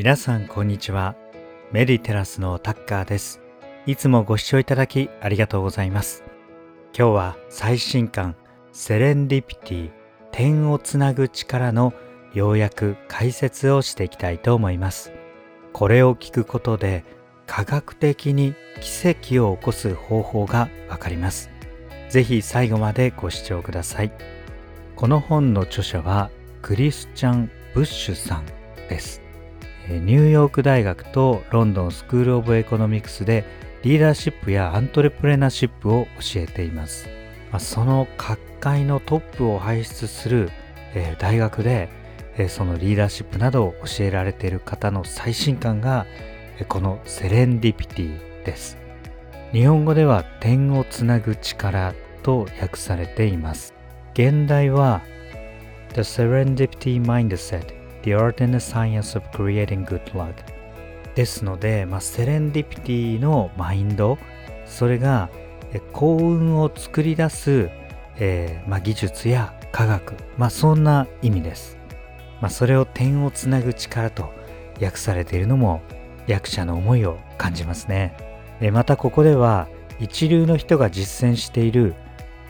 皆さんこんにちは。メディテラスのタッカーです。いつもご視聴いただきありがとうございます。今日は最新刊セレンディピティ点をつなぐ力のようやく解説をしていきたいと思います。これを聞くことで科学的に奇跡を起こす方法がわかります。ぜひ最後までご視聴ください。この本の著者はクリスチャン・ブッシュさんです。ニューヨーク大学とロンドンスクール・オブ・エコノミクスでリーダーシップやアントレプレナーシップを教えています。その各界のトップを輩出する大学でそのリーダーシップなどを教えられている方の最新刊がこのセレンディピティです。日本語では点をつなぐ力と訳されています。現代は The Serendipity Mindset The Art and the Science of Creating Good Luck. ですので、まあ、セレンディピティのマインドそれが幸運を作り出す、えー、まあ、技術や科学、まあ、そんな意味です、まあ、それを点をつなぐ力と訳されているのも役者の思いを感じますね。またここでは一流の人が実践している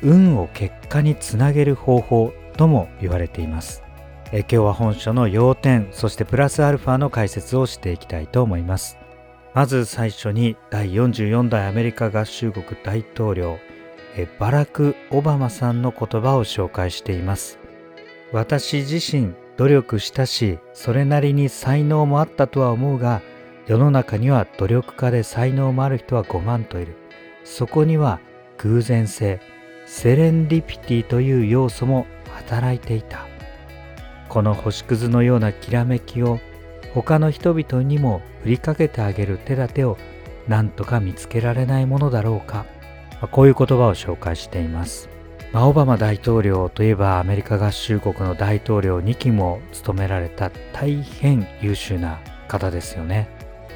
運を結果につなげる方法とも言われています。え今日は本書の要点そしてプラスアルファの解説をしていきたいと思います。まず最初に第44代アメリカ合衆国大統領えバラク・オバマさんの言葉を紹介しています。私自身努力したしそれなりに才能もあったとは思うが世の中には努力家で才能もある人は5万といる。そこには偶然性セレンディピティという要素も働いていた。この星屑のようなきらめきを他の人々にも振りかけてあげる手立てを何とか見つけられないものだろうか、まあ、こういう言葉を紹介しています、まあ、オバマ大統領といえばアメリカ合衆国の大統領2期も務められた大変優秀な方ですよね。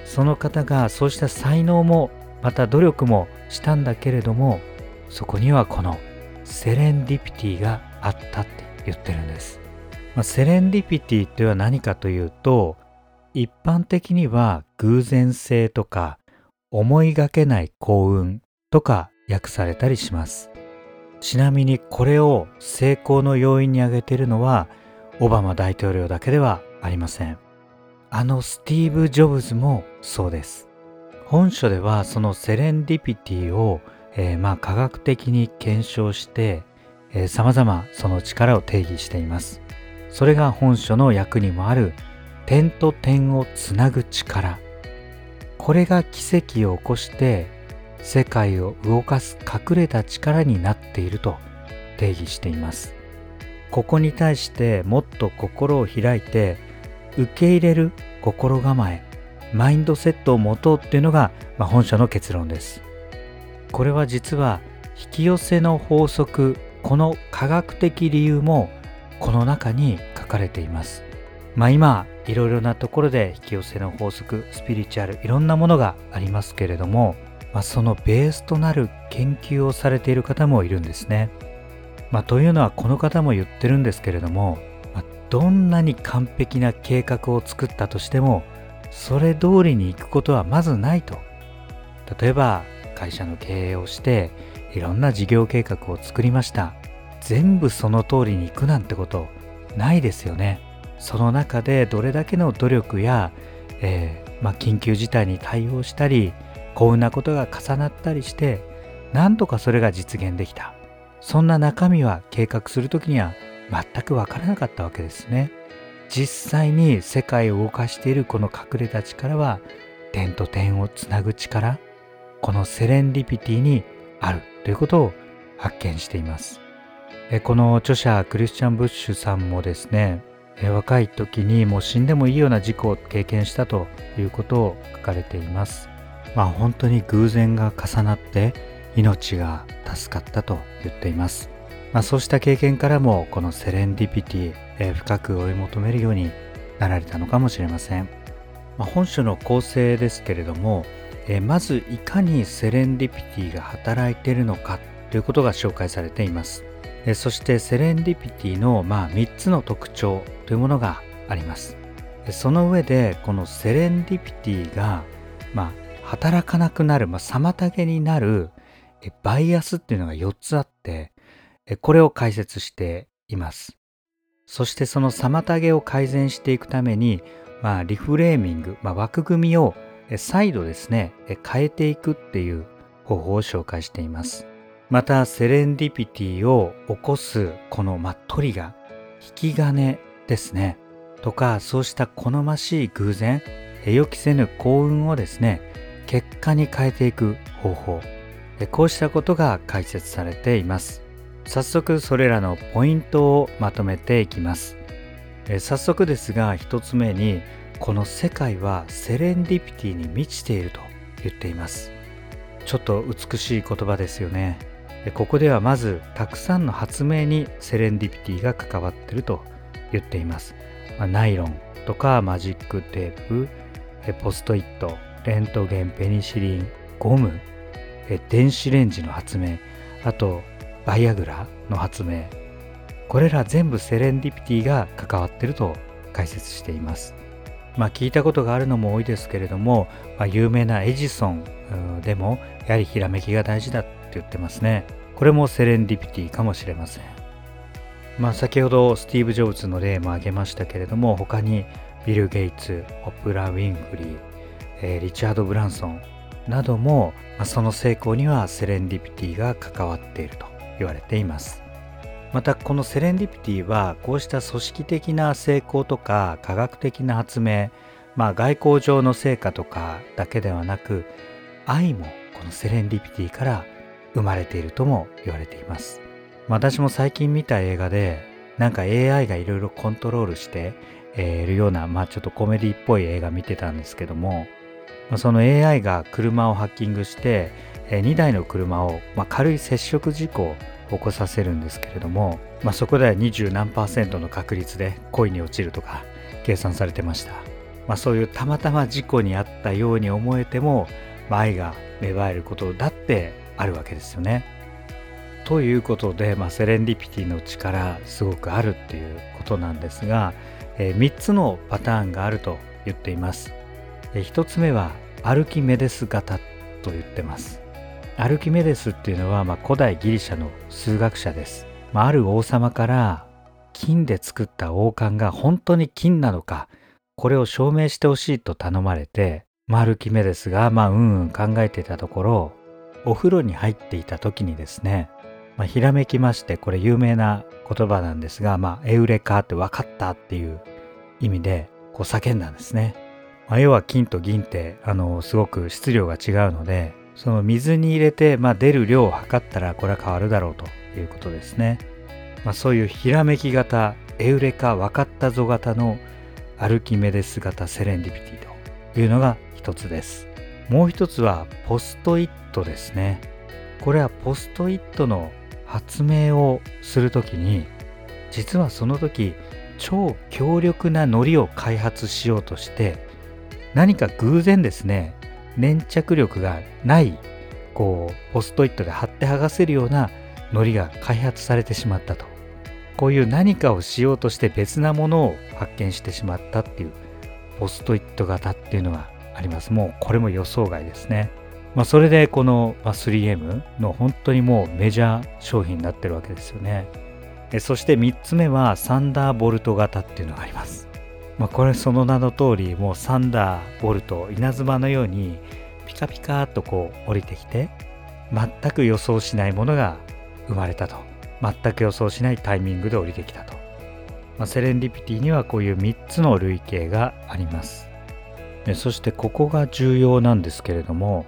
その方がそうした才能もまた努力もしたんだけれどもそこにはこのセレンディピティがあったって言ってるんです。まあ、セレンディピティとは何かというと一般的には偶然性とか思いがけない幸運とか訳されたりします。ちなみにこれを成功の要因に挙げているのはオバマ大統領だけではありません。あのスティーブ・ジョブズもそうです。本書ではそのセレンディピティを、えー、まあ科学的に検証してさまざまその力を定義しています。それが本書の役にもある。点と点をつなぐ力。これが奇跡を起こして世界を動かす隠れた力になっていると定義しています。ここに対してもっと心を開いて受け入れる心構えマインドセットを持とうっていうのが、ま、本書の結論です。これは実は引き寄せの法則この科学的理由もこの中に書かれています。まあ今いろいろなところで引き寄せの法則スピリチュアルいろんなものがありますけれども、まあ、そのベースとなる研究をされている方もいるんですね。まあ、というのはこの方も言ってるんですけれども、まあ、どんなに完璧な計画を作ったとしてもそれ通りに行くことはまずないと。例えば会社の経営をしていろんな事業計画を作りました。全部その通りに行くなんてことないですよね。その中でどれだけの努力や、えー、まあ、緊急事態に対応したり幸運なことが重なったりしてなんとかそれが実現できた。そんな中身は計画する時には全く分からなかったわけですね。実際に世界を動かしているこの隠れた力は点と点をつなぐ力このセレンディピティにあるということを発見しています。この著者クリスチャン・ブッシュさんもですね若い時にもう死んでもいいような事故を経験したということを書かれています。まあ本当に偶然が重なって命が助かったと言っています、まあ、そうした経験からもこのセレンディピティ、え深く追い求めるようになられたのかもしれません、まあ、本書の構成ですけれども、えまずいかにセレンディピティが働いているのかということが紹介されています。そしてセレンディピティのまあ3つの特徴というものがあります。その上でこのセレンディピティが、まあ、働かなくなる、まあ、妨げになるバイアスっていうのが4つあってこれを解説しています。そしてその妨げを改善していくために、まあ、リフレーミング、まあ、枠組みを再度ですね変えていくっていう方法を紹介しています。またセレンディピティを起こすこの、まあ、トリガ引き金ですね。とかそうした好ましい偶然予期せぬ幸運をですね結果に変えていく方法。こうしたことが解説されています。早速それらのポイントをまとめていきます。早速ですが一つ目にこの世界はセレンディピティに満ちていると言っています。ちょっと美しい言葉ですよね。ここではまずたくさんの発明にセレンディピティが関わってると言っています、まあ、ナイロンとかマジックテープポストイットレントゲンペニシリンゴム電子レンジの発明あとバイアグラの発明。これら全部セレンディピティが関わってると解説しています。まあ聞いたことがあるのも多いですけれども、まあ、有名なエジソンでもやはりひらめきが大事だっ言ってますね。これもセレンディピティかもしれません。まあ先ほどスティーブ・ジョブズの例も挙げましたけれども他にビル・ゲイツオプラ・ウィンフリー、えー、リチャード・ブランソンなども、まあ、その成功にはセレンディピティが関わっていると言われています。またこのセレンディピティはこうした組織的な成功とか科学的な発明まあ外交上の成果とかだけではなく愛もこのセレンディピティから生まれているとも言われています。私も最近見た映画でなんか AI がいろいろコントロールしているようなまあちょっとコメディっぽい映画見てたんですけどもその AI が車をハッキングして2台の車を、まあ、軽い接触事故を起こさせるんですけれども、まあ、そこでは20何パーセントの確率で恋に落ちるとか計算されてました、まあ、そういうたまたま事故にあったように思えても、愛が芽生えることだってあるわけですよね。ということで、まあ、セレンディピティの力すごくあるっていうことなんですが、えー、3つのパターンがあると言っています。1つ目はアルキメデス型と言ってますアルキメデスっていうのは、まあ、古代ギリシャの数学者です、まあ、ある王様から金で作った王冠が本当に金なのかこれを証明してほしいと頼まれて、まあ、アルキメデスがまあうんうん考えていたところお風呂に入っていた時にですね、まあ、ひらめきましてこれ有名な言葉なんですが、まあ、エウレカって分かったっていう意味でこう叫んだんですねまあ、要は金と銀ってあのすごく質量が違うのでその水に入れて、まあ、出る量を測ったらこれは変わるだろうということですね。まあ、そういうひらめき型エウレカ分かったぞ型のアルキメデス型セレンディピティというのが一つです。もう一つはポストイットですね。これはポストイットの発明をするときに実はその時超強力な糊を開発しようとして何か偶然ですね粘着力がないこうポストイットで貼って剥がせるような糊が開発されてしまったとこういう何かをしようとして別なものを発見してしまったっていうポストイット型っていうのがあります。もうこれも予想外ですね。まあ、それでこの 3M の本当にもうメジャー商品になってるわけですよね。そして3つ目はサンダーボルト型っていうのがあります。まあ、これその名の通りもうサンダーボルト稲妻のようにピカピカとこう降りてきて全く予想しないものが生まれたと。全く予想しないタイミングで降りてきたと、まあ、セレンディピティにはこういう3つの類型があります。そしてここが重要なんですけれども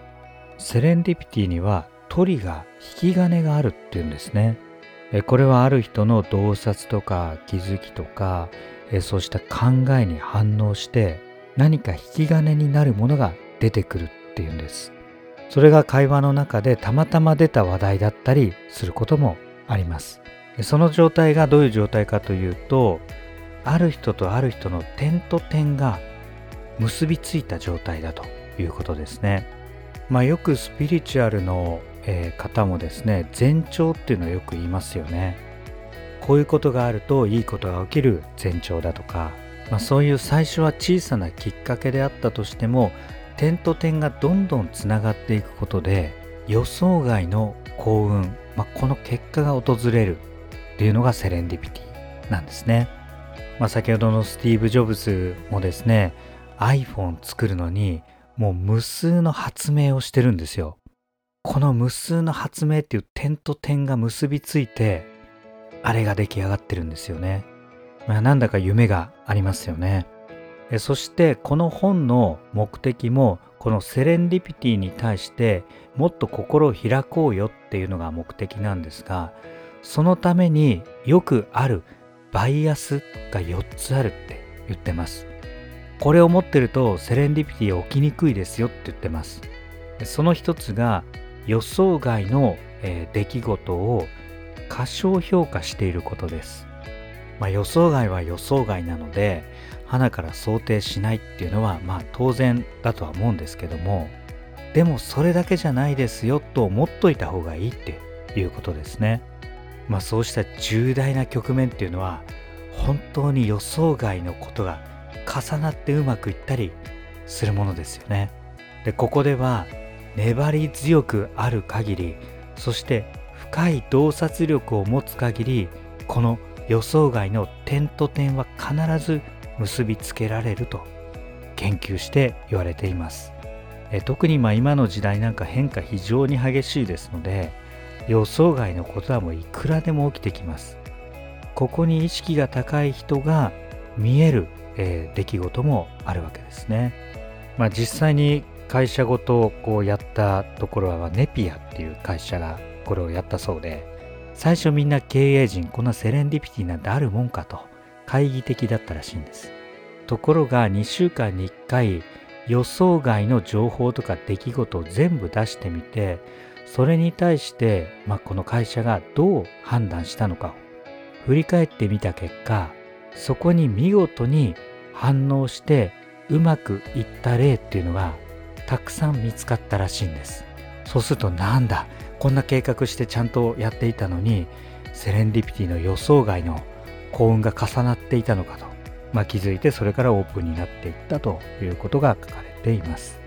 セレンディピティにはトリが引き金があるっていうんですね。これはある人の洞察とか気づきとかえそうした考えに反応して何か引き金になるものが出てくるっていうんです。それが会話の中でたまたま出た話題だったりすることもあります。その状態がどういう状態かというとある人とある人の点と点が結びついた状態だということですねまあよくスピリチュアルの、えー、方もですね前兆っていうのをよく言いますよねこういうことがあるといいことが起きる前兆だとかまあ、そういう最初は小さなきっかけであったとしても点と点がどんどんつながっていくことで予想外の幸運、まあ、この結果が訪れるっていうのがセレンディピティなんですね。まあ、先ほどのスティーブ・ジョブズもですね iPhone 作るのにもう無数の発明をしてるんですよ。この無数の発明っていう点と点が結びついてあれが出来上がってるんですよね。まあ、なんだか夢がありますよね。そしてこの本の目的もこのセレンディピティに対してもっと心を開こうよっていうのが目的なんですがそのためによくあるバイアスが4つあるって言ってます。これを持ってるとセレンディピティ起きにくいですよって言ってます。その一つが予想外の、えー、出来事を過小評価していることです。まあ、予想外は予想外なので花から想定しないっていうのはまあ当然だとは思うんですけどもでもそれだけじゃないですよと思っといた方がいいっていうことですね。まあそうした重大な局面っていうのは本当に予想外のことが重なってうまくいったりするものですよね。でここでは粘り強くある限りそして深い洞察力を持つ限りこの予想外の点と点は必ず結びつけられると研究して言われていますえ特にま今の時代なんか変化非常に激しいですので予想外のことはもういくらでも起きてきますここに意識が高い人が見える、えー、出来事もあるわけですね。まあ実際に会社ごとこうやったところはネピアっていう会社がこれをやったそうで最初みんな経営陣こんなセレンディピティなんてあるもんかと。懐疑的だったらしいんです。ところが2週間に1回予想外の情報とか出来事を全部出してみてそれに対して、まあ、この会社がどう判断したのかを振り返ってみた結果そこに見事に反応してうまくいった例っていうのがたくさん見つかったらしいんです。そうするとなんだこんな計画してちゃんとやっていたのにセレンディピティの予想外の幸運が重なっていたのかと、まあ、気づいてそれからオープンになっていったということが書かれています。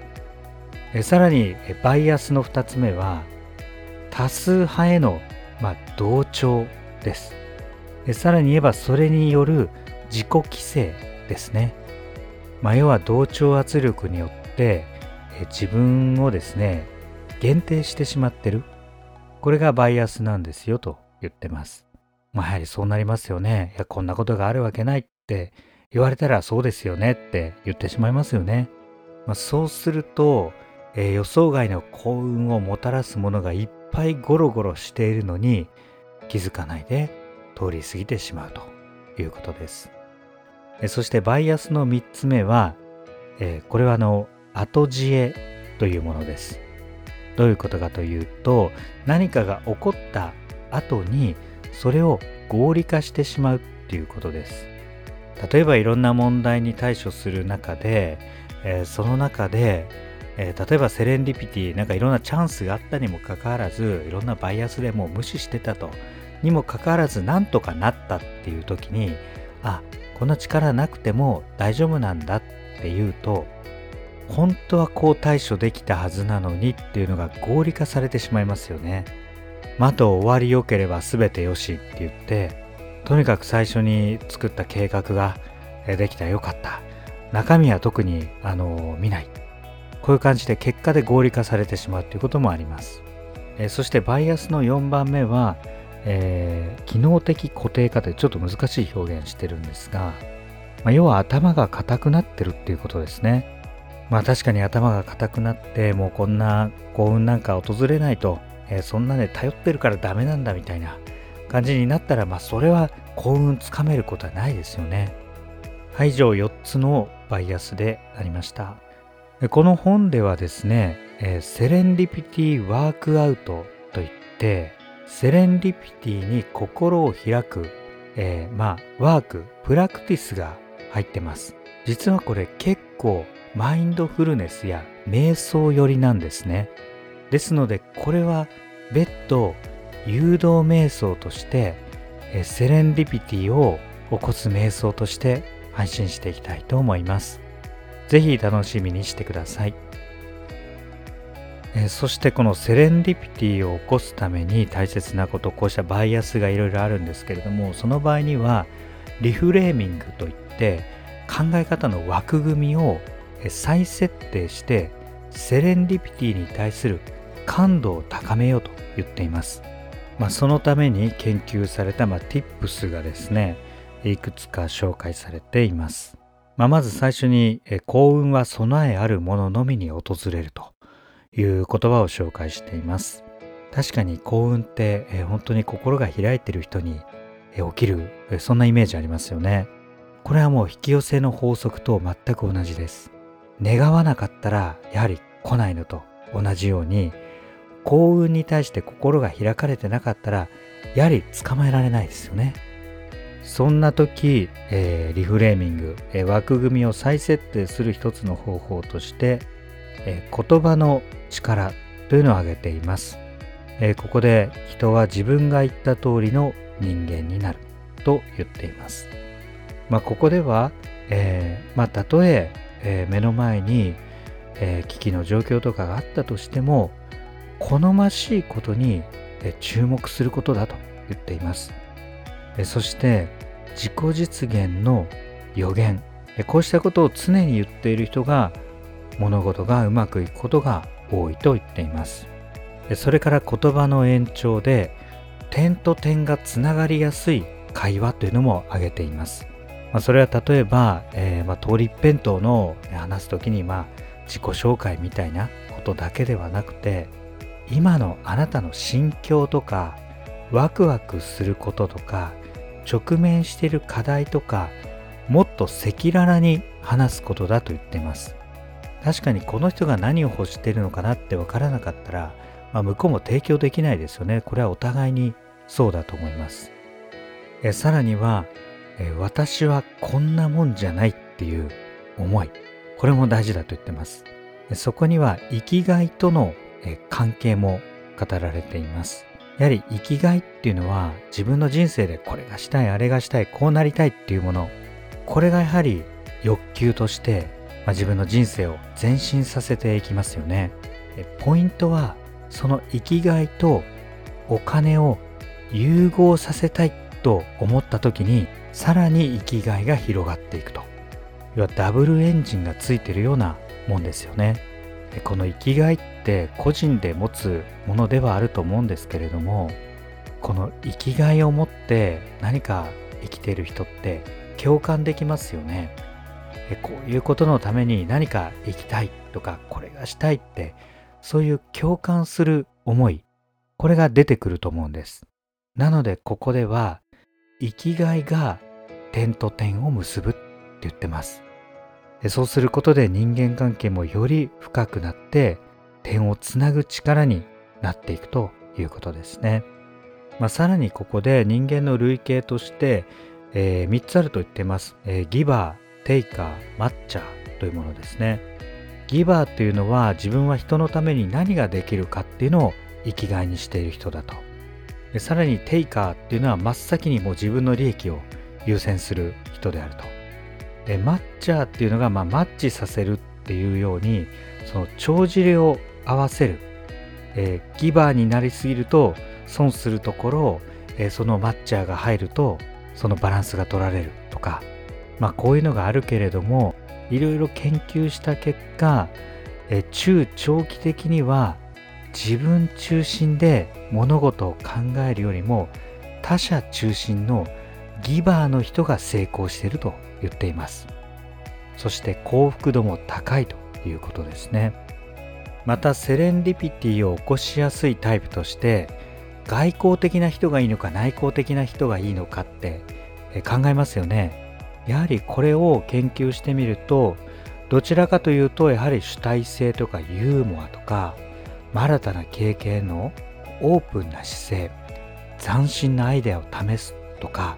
えさらにバイアスの2つ目は多数派への、まあ、同調です。さらに言えばそれによる自己規制ですね、まあ、要は同調圧力によって自分をですね限定してしまってるこれがバイアスなんですよと言ってます。まあやはりそうなりますよね。いや、こんなことがあるわけないって言われたらそうですよねって言ってしまいますよね。まあ、そうすると、えー、予想外の幸運をもたらすものがいっぱいゴロゴロしているのに気づかないで通り過ぎてしまうということです。そしてバイアスの3つ目は、えー、これはあの後知恵というものです。どういうことかというと何かが起こった後にそれを合理化してしまうっていうことです例えばいろんな問題に対処する中で、えー、その中で、えー、例えばセレンディピティなんかいろんなチャンスがあったにもかかわらずいろんなバイアスでもう無視してたとにもかかわらずなんとかなったっていう時にあこの力なくても大丈夫なんだっていうと本当はこう対処できたはずなのにっていうのが合理化されてしまいますよね。まと終わりよければ全てよしって言ってとにかく最初に作った計画ができたよかった中身は特にあの見ないこういう感じで結果で合理化されてしまうということもあります。えそしてバイアスの4番目は、えー、機能的固定化というちょっと難しい表現してるんですが、まあ、要は頭が硬くなってるっていうことですね。まあ確かに頭が硬くなってもうこんな幸運なんか訪れないと、えー、そんなね頼ってるからダメなんだみたいな感じになったらまあそれは幸運つかめることはないですよね。はい、以上4つのバイアスでありました。この本ではですね、えー、セレンディピティワークアウトといってセレンディピティに心を開く、えー、まあワークプラクティスが入ってます実はこれ結構マインドフルネスや瞑想寄りなんですね。ですのでこれは別途誘導瞑想としてえセレンディピティを起こす瞑想として配信していきたいと思います。ぜひ楽しみにしてください。えー、そしてこのセレンディピティを起こすために大切なことこうしたバイアスがいろいろあるんですけれどもその場合にはリフレーミングといって考え方の枠組みを再設定してセレンディピティに対する感度を高めようと言っています。まあ、そのために研究された、まあ、Tips がですねいくつか紹介されています。まあ、まず最初に幸運は備えあるもののみに訪れるという言葉を紹介しています。確かに幸運って本当に心が開いている人に起きるそんなイメージありますよね。これはもう引き寄せの法則と全く同じです。願わなかったらやはり来ないのと同じように幸運に対して心が開かれてなかったらやはり捕まえられないですよね。そんな時、えー、リフレーミング、えー、枠組みを再設定する一つの方法として、えー、言葉の力というのを挙げています、えここで人は自分が言った通りの人間になると言っています。まあ、ここでは、えまあ、たとええ目の前に、え危機の状況とかがあったとしても好ましいことに、え注目することだと言っています。えそして自己実現の予言こうしたことを常に言っている人が物事がうまくいくことが多いと言っています。それから言葉の延長で点と点がつながりやすい会話というのも挙げています、それは例えば、えー、まあ、通り一辺倒の話す時にまあ自己紹介みたいなことだけではなくて今のあなたの心境とかワクワクすることとか直面している課題とかもっと赤裸々に話すことだと言っています。確かにこの人が何を欲してるのかなって分からなかったら、まあ、向こうも提供できないですよね。これはお互いにそうだと思います。えさらにはえ私はこんなもんじゃないっていう思い。これも大事だと言ってます。そこには生きがいとの関係も語られています。やはり生きがいっていうのは自分の人生でこれがしたいあれがしたいこうなりたいっていうもの。これがやはり欲求として、まあ、自分の人生を前進させていきますよね。ポイントはその生きがいとお金を融合させたいと思った時にさらに生きがいが広がっていくと。要はダブルエンジンがついてるようなもんですよね。でこの生きがいって個人で持つものではあると思うんですけれどもこの生きがいを持って何か生きている人って共感できますよね。こういうことのために何か生きたいとかこれがしたいってそういう共感する思いこれが出てくると思うんですなのでここでは生きがいが点と点を結ぶって言ってますそうすることで人間関係もより深くなって点をつなぐ力になっていくということですね。まあ、さらにここで人間の類型として、えー、3つあると言ってます。えー、ギバー、テイカー、マッチャーというものですね。ギバーというのは自分は人のために何ができるかっていうのを生きがいにしている人だと。でさらにテイカーっていうのは真っ先にもう自分の利益を優先する人であると。でマッチャーっていうのが、まあ、マッチさせるっていうようにその帳尻を合わせる、え、ギバーになりすぎると損するところを、え、そのマッチャーが入るとそのバランスが取られるとかまあこういうのがあるけれどもいろいろ研究した結果、え、中長期的には自分中心で物事を考えるよりも他者中心のギバーの人が成功していると言っています。そして幸福度も高いということですね。またセレンディピティを起こしやすいタイプとして外交的な人がいいのか内向的な人がいいのかって考えますよね。やはりこれを研究してみるとどちらかというとやはり主体性とかユーモアとか新たな経験のオープンな姿勢斬新なアイデアを試すとか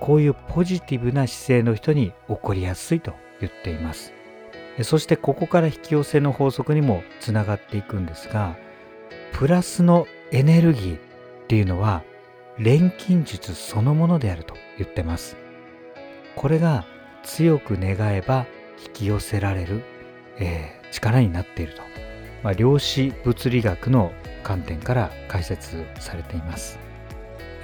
こういうポジティブな姿勢の人に起こりやすいと言っています。そしてここから引き寄せの法則にもつながっていくんですがプラスのエネルギーっていうのは錬金術そのものであると言ってます。これが強く願えば引き寄せられる、えー、力になっていると、まあ、量子物理学の観点から解説されています。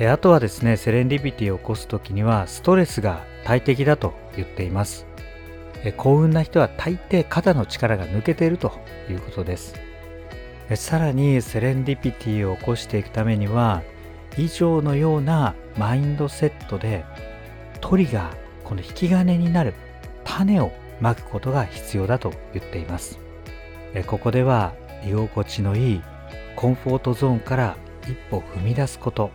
あとはですねセレンディピティを起こす時にはストレスが大敵だと言っています。幸運な人は大抵肩の力が抜けているということです。さらにセレンディピティを起こしていくためには以上のようなマインドセットで鳥がこの引き金になる種をまくことが必要だと言っていますここでは居心地のいいコンフォートゾーンから一歩踏み出すこと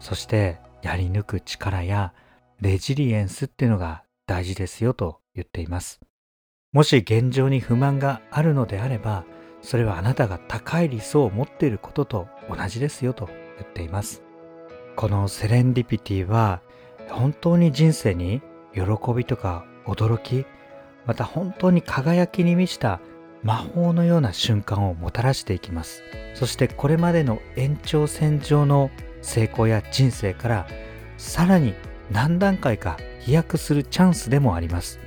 そしてやり抜く力やレジリエンスっていうのが大事ですよと言っています。もし現状に不満があるのであれば、それはあなたが高い理想を持っていることと同じですよと言っています。このセレンディピティは本当に人生に喜びとか驚き、また本当に輝きに満ちた魔法のような瞬間をもたらしていきます。そしてこれまでの延長線上の成功や人生からさらに何段階か飛躍するチャンスでもあります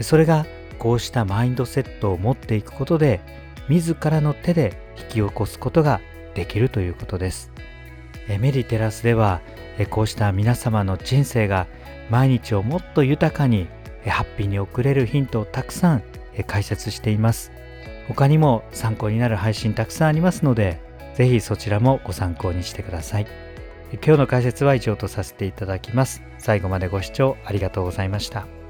それがこうしたマインドセットを持っていくことで自らの手で引き起こすことができるということですメディテラスではこうした皆様の人生が毎日をもっと豊かにハッピーに送れるヒントをたくさん解説しています他にも参考になる配信たくさんありますのでぜひそちらもご参考にしてください。今日の解説は以上とさせていただきます。最後までご視聴ありがとうございました。